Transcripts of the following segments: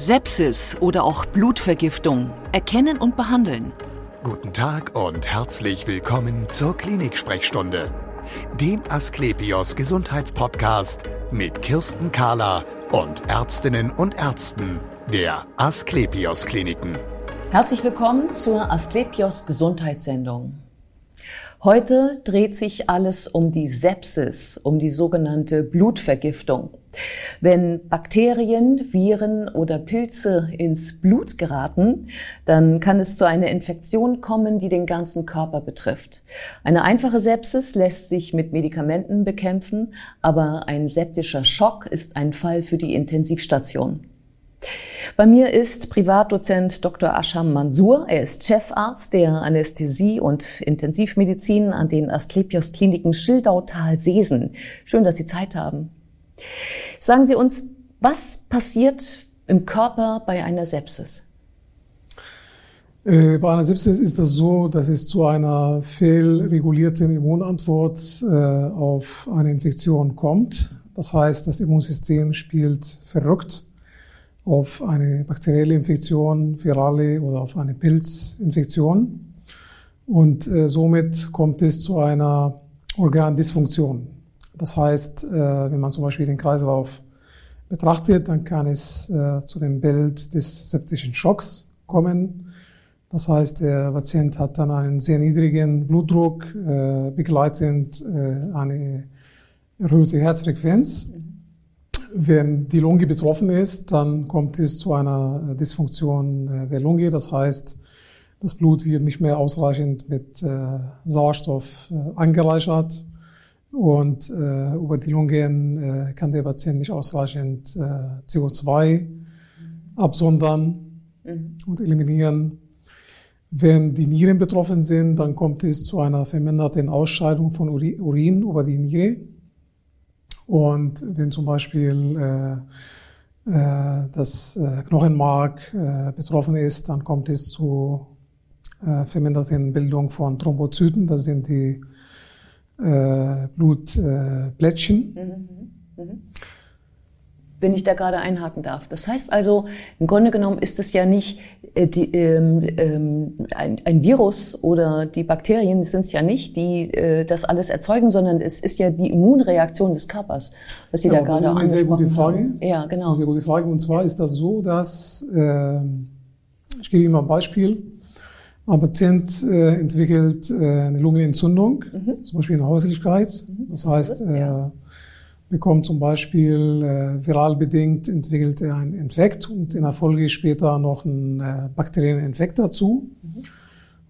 Sepsis oder auch Blutvergiftung. Erkennen und behandeln. Guten Tag und herzlich willkommen zur Klinik-Sprechstunde, dem Asklepios Gesundheitspodcast mit Kirsten Kahler und Ärztinnen und Ärzten der Asklepios Kliniken. Herzlich willkommen zur Asklepios Gesundheitssendung. Heute dreht sich alles um die Sepsis, um die sogenannte Blutvergiftung. Wenn Bakterien, Viren oder Pilze ins Blut geraten, dann kann es zu einer Infektion kommen, die den ganzen Körper betrifft. Eine einfache Sepsis lässt sich mit Medikamenten bekämpfen, aber ein septischer Schock ist ein Fall für die Intensivstation. Bei mir ist Privatdozent Dr. Asham Mansour. Er ist Chefarzt der Anästhesie und Intensivmedizin an den Asklepios Kliniken Schildautal-Sesen. Schön, dass Sie Zeit haben. Sagen Sie uns, was passiert im Körper bei einer Sepsis? Äh, bei einer Sepsis ist das so, dass es zu einer fehlregulierten Immunantwort äh, auf eine Infektion kommt. Das heißt, das Immunsystem spielt verrückt auf eine bakterielle Infektion, virale oder auf eine Pilzinfektion. Und äh, somit kommt es zu einer Organdysfunktion. Das heißt, äh, wenn man zum Beispiel den Kreislauf betrachtet, dann kann es äh, zu dem Bild des septischen Schocks kommen. Das heißt, der Patient hat dann einen sehr niedrigen Blutdruck, äh, begleitend äh, eine erhöhte Herzfrequenz. Wenn die Lunge betroffen ist, dann kommt es zu einer Dysfunktion äh, der Lunge. Das heißt, das Blut wird nicht mehr ausreichend mit äh, Sauerstoff äh, angereichert und über die Lungen kann der Patient nicht ausreichend äh, CO2 absondern mhm. und eliminieren. Wenn die Nieren betroffen sind, dann kommt es zu einer verminderten Ausscheidung von Urin über die Niere. Und wenn zum Beispiel äh, äh, das äh, Knochenmark äh, betroffen ist, dann kommt es zu äh, verminderten Bildung von Thrombozyten. Das sind die äh, Blutplättchen. Äh, mhm, mhm. Wenn ich da gerade einhaken darf. Das heißt also, im Grunde genommen ist es ja nicht äh, die, ähm, ähm, ein, ein, Virus oder die Bakterien sind es ja nicht, die äh, das alles erzeugen, sondern es ist ja die Immunreaktion des Körpers, was Sie ja, da gerade Das ist eine sehr gute Frage. Haben. Ja, genau. Das ist eine genau. sehr gute Frage. Und zwar ist das so, dass, äh, ich gebe Ihnen mal ein Beispiel. Ein Patient äh, entwickelt äh, eine Lungenentzündung, mhm. zum Beispiel eine Häuslichkeit. Mhm. Das heißt, er äh, bekommt zum Beispiel äh, viral bedingt, entwickelt er einen Infekt und in der Folge später noch einen äh, bakteriellen Infekt dazu. Mhm.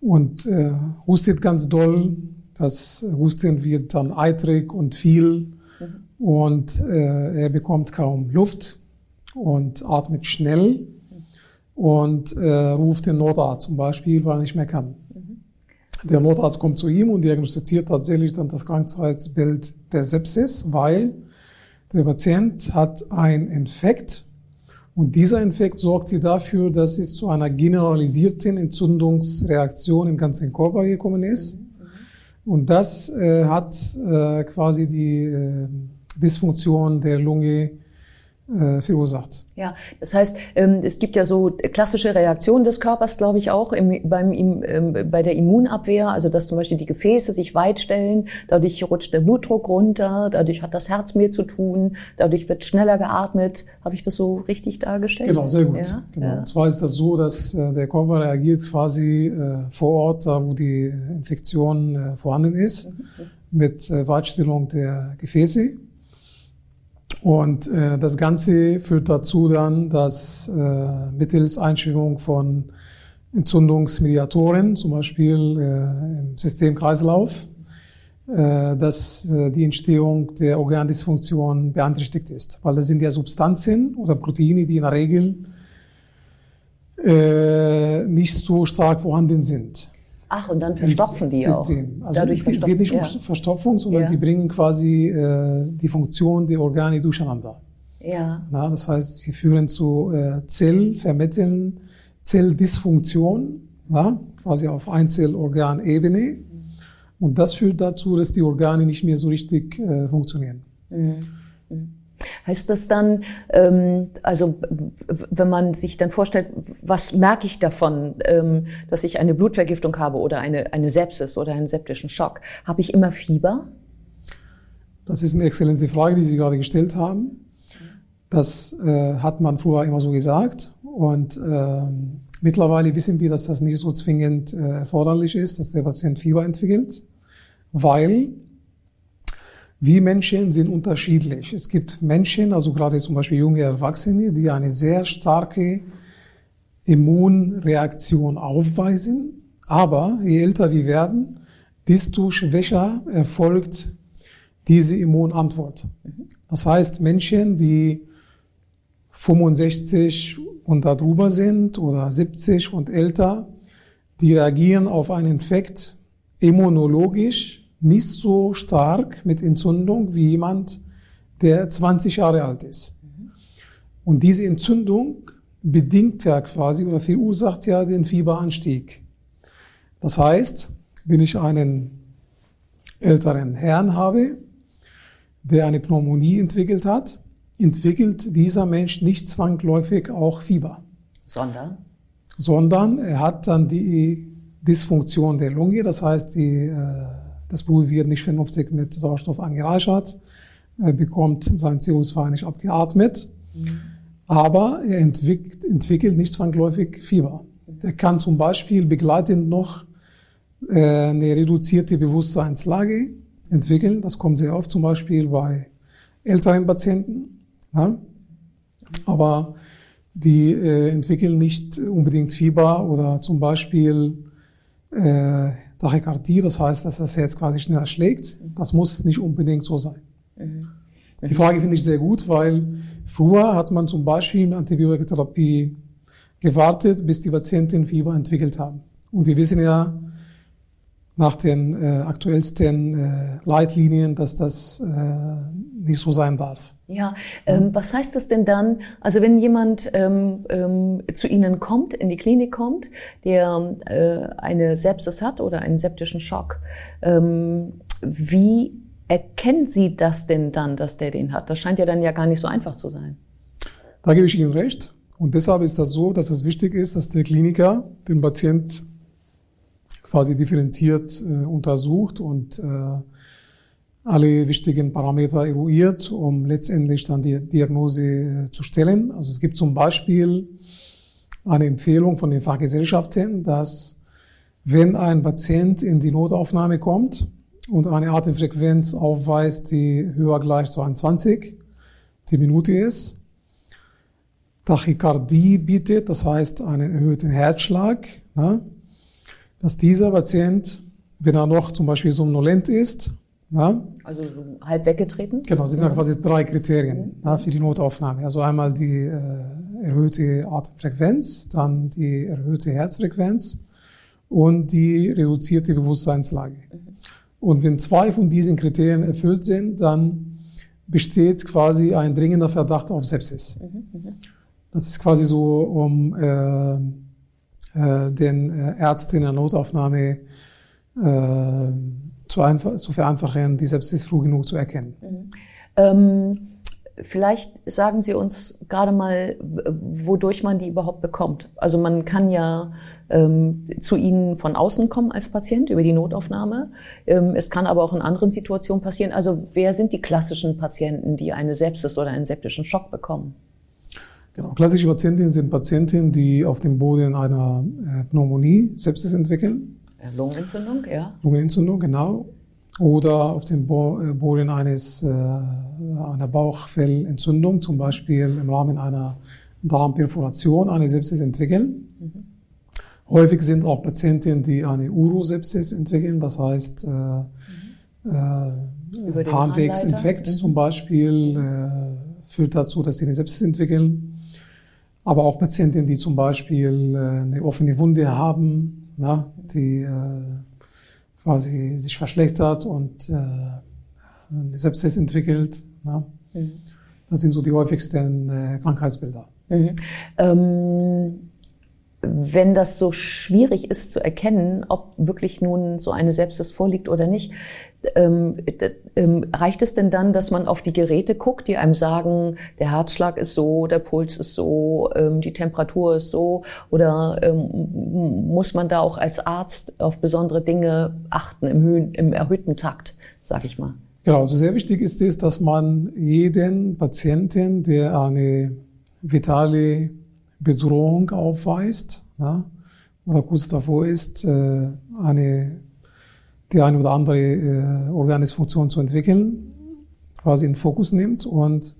Und äh, hustet ganz doll. Das Husten wird dann eitrig und viel. Mhm. Und äh, er bekommt kaum Luft und atmet schnell und äh, ruft den Notarzt zum Beispiel, weil er nicht mehr kann. Mhm. Der Notarzt kommt zu ihm und diagnostiziert tatsächlich dann das Krankheitsbild der Sepsis, weil der Patient hat einen Infekt und dieser Infekt sorgt dafür, dass es zu einer generalisierten Entzündungsreaktion im ganzen Körper gekommen ist. Und das äh, hat äh, quasi die äh, Dysfunktion der Lunge verursacht. Ja, das heißt, ähm, es gibt ja so klassische Reaktionen des Körpers, glaube ich auch, im, beim, im, ähm, bei der Immunabwehr, also dass zum Beispiel die Gefäße sich weitstellen, dadurch rutscht der Blutdruck runter, dadurch hat das Herz mehr zu tun, dadurch wird schneller geatmet. Habe ich das so richtig dargestellt? Genau, sehr gut. Ja? Genau. Ja. Und zwar ist das so, dass äh, der Körper reagiert quasi äh, vor Ort, da wo die Infektion äh, vorhanden ist, mhm. mit äh, Weitstellung der Gefäße. Und äh, das Ganze führt dazu dann, dass äh, mittels Einschwingung von Entzündungsmediatoren, zum Beispiel äh, im Systemkreislauf, äh, dass äh, die Entstehung der Organdysfunktion beeinträchtigt ist. Weil das sind ja Substanzen oder Proteine, die in der Regel äh, nicht so stark vorhanden sind. Ach, und dann verstopfen die System. auch. Also Dadurch es, geht nicht um Verstopfung, sondern ja. die bringen quasi äh, die Funktion der Organe durcheinander. Ja. Na, das heißt, sie führen zu äh, Zellvermitteln, Zelldysfunktion, na, quasi auf Einzellorganebene. Und das führt dazu, dass die Organe nicht mehr so richtig äh, funktionieren. Mhm. mhm. Heißt das dann, ähm, also wenn man sich dann vorstellt, was merke ich davon, ähm, dass ich eine Blutvergiftung habe oder eine, eine Sepsis oder einen septischen Schock? Habe ich immer Fieber? Das ist eine exzellente Frage, die Sie gerade gestellt haben. Das äh, hat man früher immer so gesagt. Und äh, mittlerweile wissen wir, dass das nicht so zwingend äh, erforderlich ist, dass der Patient Fieber entwickelt, weil wir Menschen sind unterschiedlich. Es gibt Menschen, also gerade zum Beispiel junge Erwachsene, die eine sehr starke Immunreaktion aufweisen. Aber je älter wir werden, desto schwächer erfolgt diese Immunantwort. Das heißt, Menschen, die 65 und darüber sind oder 70 und älter, die reagieren auf einen Infekt immunologisch nicht so stark mit Entzündung wie jemand, der 20 Jahre alt ist. Und diese Entzündung bedingt ja quasi oder verursacht ja den Fieberanstieg. Das heißt, wenn ich einen älteren Herrn habe, der eine Pneumonie entwickelt hat, entwickelt dieser Mensch nicht zwangsläufig auch Fieber. Sondern? Sondern er hat dann die Dysfunktion der Lunge, das heißt, die, äh, das Blut wird nicht vernünftig mit Sauerstoff angereichert, er bekommt sein CO2 nicht abgeatmet, mhm. aber er entwickelt, entwickelt nicht zwangsläufig Fieber. Der kann zum Beispiel begleitend noch äh, eine reduzierte Bewusstseinslage entwickeln. Das kommt sehr oft zum Beispiel bei älteren Patienten. Ja? Aber die äh, entwickeln nicht unbedingt Fieber oder zum Beispiel äh, Tachykardie, das heißt, dass das Herz quasi schneller schlägt. Das muss nicht unbedingt so sein. Mhm. Die Frage finde ich sehr gut, weil früher hat man zum Beispiel in Antibiotikatherapie gewartet, bis die Patienten Fieber entwickelt haben. Und wir wissen ja, nach den äh, aktuellsten äh, Leitlinien, dass das äh, nicht so sein darf. Ja, ähm, was heißt das denn dann? Also wenn jemand ähm, ähm, zu Ihnen kommt, in die Klinik kommt, der äh, eine Sepsis hat oder einen septischen Schock, ähm, wie erkennen Sie das denn dann, dass der den hat? Das scheint ja dann ja gar nicht so einfach zu sein. Da gebe ich Ihnen recht. Und deshalb ist das so, dass es wichtig ist, dass der Kliniker den Patient quasi differenziert äh, untersucht und äh, alle wichtigen Parameter eruiert, um letztendlich dann die Diagnose äh, zu stellen. Also es gibt zum Beispiel eine Empfehlung von den Fachgesellschaften, dass wenn ein Patient in die Notaufnahme kommt und eine Atemfrequenz aufweist, die höher gleich 22 die Minute ist, Tachykardie bietet, das heißt einen erhöhten Herzschlag, ne, dass dieser Patient, wenn er noch zum Beispiel somnolent ist, na, also so halb weggetreten? Genau, sind ja quasi drei Kriterien mhm. na, für die Notaufnahme. Also einmal die äh, erhöhte Atemfrequenz, dann die erhöhte Herzfrequenz und die reduzierte Bewusstseinslage. Mhm. Und wenn zwei von diesen Kriterien erfüllt sind, dann besteht quasi ein dringender Verdacht auf Sepsis. Mhm. mhm. Das ist quasi so, um äh, äh, den äh, Ärzten in der Notaufnahme äh, zu, zu vereinfachen, die Sepsis früh genug zu erkennen. Mhm. Ähm, vielleicht sagen Sie uns gerade mal, wodurch man die überhaupt bekommt. Also man kann ja ähm, zu Ihnen von außen kommen als Patient über die Notaufnahme. Ähm, es kann aber auch in anderen Situationen passieren. Also wer sind die klassischen Patienten, die eine Sepsis oder einen septischen Schock bekommen? Genau. Klassische Patientinnen sind Patientinnen, die auf dem Boden einer äh, Pneumonie Sepsis entwickeln. Lungenentzündung, ja. Lungenentzündung, genau. Oder auf dem äh, Boden eines, äh, einer Bauchfellentzündung, zum Beispiel im Rahmen einer Darmperforation eine Sepsis entwickeln. Mhm. Häufig sind auch Patientinnen, die eine Urosepsis entwickeln, das heißt äh, mhm. äh, Harnwegsinfekt mhm. zum Beispiel äh, führt dazu, dass sie eine Sepsis entwickeln aber auch Patienten, die zum Beispiel äh, eine offene Wunde haben, na, die äh, quasi sich verschlechtert und äh, eine Sepsis entwickelt. Na. Mhm. Das sind so die häufigsten Krankheitsbilder. Mhm. Ähm, wenn das so schwierig ist zu erkennen, ob wirklich nun so eine Sepsis vorliegt oder nicht, ähm, ähm, reicht es denn dann, dass man auf die Geräte guckt, die einem sagen, der Herzschlag ist so, der Puls ist so, ähm, die Temperatur ist so, oder ähm, muss man da auch als Arzt auf besondere Dinge achten im, Höhen, im erhöhten Takt, sage ich mal? Genau, also sehr wichtig ist es, dass man jeden Patienten, der eine vitale Bedrohung aufweist ja, oder kurz davor ist, äh, eine, die eine oder andere äh, Organismusfunktion zu entwickeln, quasi in Fokus nimmt und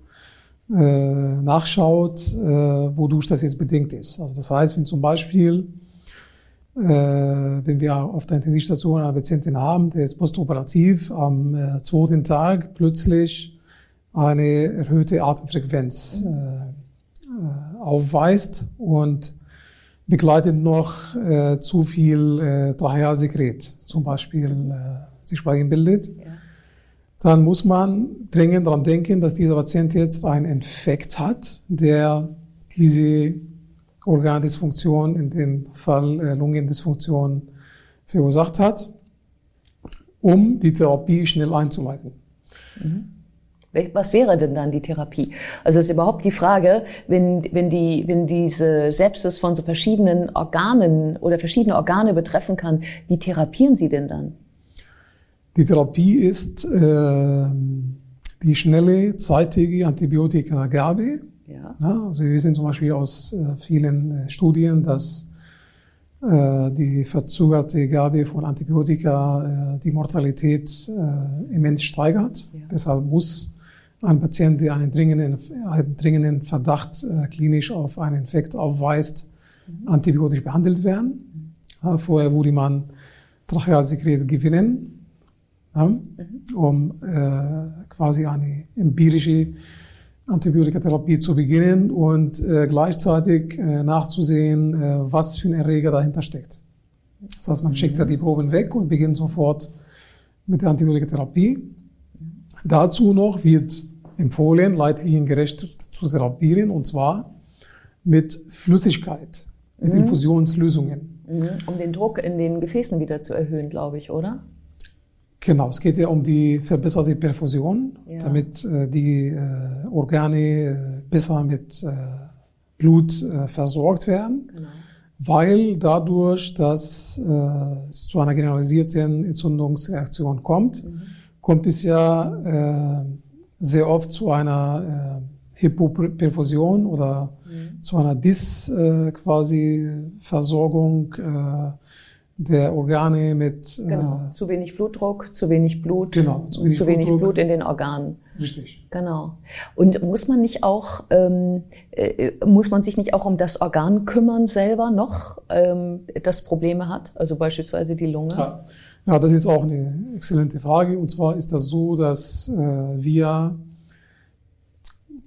äh, nachschaut, wodurch das jetzt bedingt ist. Also das heißt, wenn zum Beispiel, wenn wir auf der Intensivstation eine Patientin haben, der ist postoperativ am zweiten Tag plötzlich eine erhöhte Atemfrequenz aufweist und begleitet noch äh, zu viel äh, Trachealsekret, zum Beispiel äh, sich bei ihm bildet, ja. dann muss man dringend daran denken, dass dieser Patient jetzt einen Infekt hat, der diese Organdysfunktion, in dem Fall äh, Lungendysfunktion, verursacht hat, um die Therapie schnell einzuleiten. Mhm. Was wäre denn dann die Therapie? Also ist überhaupt die Frage, wenn, wenn, die, wenn diese Sepsis von so verschiedenen Organen oder verschiedene Organe betreffen kann, wie therapieren Sie denn dann? Die Therapie ist äh, die schnelle, zeitige Antibiotika-Gabe. Ja. ja. also wir wissen zum Beispiel aus äh, vielen äh, Studien, dass äh, die verzögerte Gabe von Antibiotika äh, die Mortalität äh, immens steigert. Ja. Deshalb muss ein Patient, der einen dringenden, einen dringenden Verdacht äh, klinisch auf einen Infekt aufweist, mhm. antibiotisch behandelt werden. Ja, vorher würde man Trachealsekret gewinnen, ja, mhm. um äh, quasi eine empirische Antibiotikatherapie zu beginnen und äh, gleichzeitig äh, nachzusehen, äh, was für ein Erreger dahinter steckt. Das heißt, man schickt ja die Proben weg und beginnt sofort mit der Antibiotikatherapie. Dazu noch wird empfohlen, leitliniengerecht zu therapieren, und zwar mit Flüssigkeit, mit mhm. Infusionslösungen. Mhm. Um den Druck in den Gefäßen wieder zu erhöhen, glaube ich, oder? Genau, es geht ja um die verbesserte Perfusion, ja. damit äh, die äh, Organe äh, besser mit äh, Blut äh, versorgt werden, genau. weil dadurch, dass äh, es zu einer generalisierten Entzündungsreaktion kommt, mhm. kommt es ja sehr oft zu einer äh, Hypoperfusion oder mhm. zu einer Dis äh, quasi Versorgung äh, der Organe mit äh, genau. zu wenig Blutdruck, zu wenig Blut, genau, zu wenig, zu wenig Blut in den Organen. Richtig. Genau. Und muss man nicht auch ähm, äh, muss man sich nicht auch um das Organ kümmern selber noch, ähm, das Probleme hat, also beispielsweise die Lunge? Ja. Ja, das ist auch eine exzellente Frage. Und zwar ist das so, dass äh, wir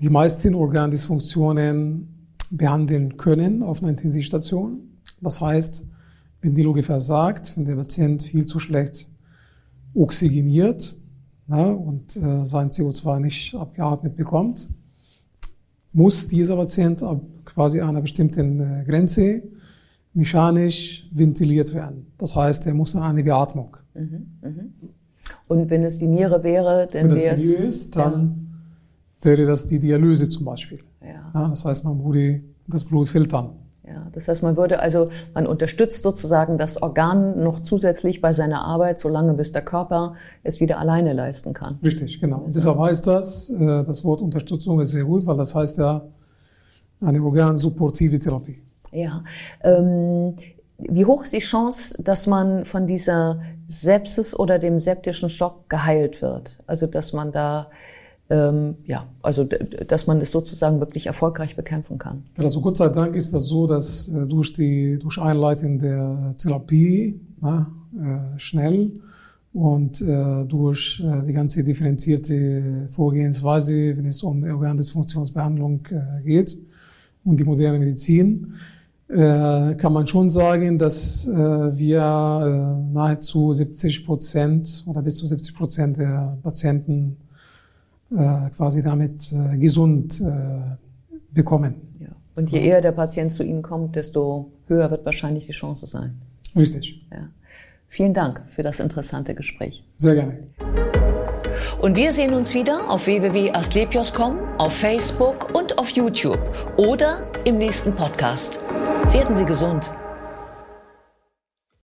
die meisten Organdysfunktionen behandeln können auf einer Intensivstation. Das heißt, wenn die Lunge versagt, wenn der Patient viel zu schlecht oxygeniert na, und äh, sein CO2 nicht abgeatmet bekommt, muss dieser Patient ab quasi einer bestimmten äh, Grenze mechanisch ventiliert werden. Das heißt, er muss eine Beatmung. Mhm, mhm. Und wenn es die Niere wäre, dann wäre es... Wenn es die Niere ist, dann wäre das die Dialyse zum Beispiel. Ja. ja. das heißt, man würde das Blut filtern. Ja, das heißt, man würde also, man unterstützt sozusagen das Organ noch zusätzlich bei seiner Arbeit, solange bis der Körper es wieder alleine leisten kann. Richtig, genau. Und deshalb heißt das, äh, das Wort Unterstützung ist sehr gut, weil das heißt ja eine organsupportive Therapie. Ja. Ähm, wie hoch ist die Chance, dass man von dieser Sepsis oder dem septischen Stock geheilt wird? Also dass man da ähm, ja, also dass man das sozusagen wirklich erfolgreich bekämpfen kann. Also Gott sei Dank ist das so, dass äh, durch die durch Einleiten der Therapie na, äh, schnell und äh, durch äh, die ganze differenzierte Vorgehensweise, wenn es um Organdysfunktionsbehandlung äh, geht und die moderne Medizin, äh, kann man schon sagen, dass äh, wir äh, nahezu 70 Prozent oder bis zu 70 Prozent der Patienten quasi damit gesund bekommen. Ja. Und je eher der Patient zu Ihnen kommt, desto höher wird wahrscheinlich die Chance sein. Richtig. Ja. Vielen Dank für das interessante Gespräch. Sehr gerne. Und wir sehen uns wieder auf www.astlepios.com, auf Facebook und auf YouTube oder im nächsten Podcast. Werden Sie gesund.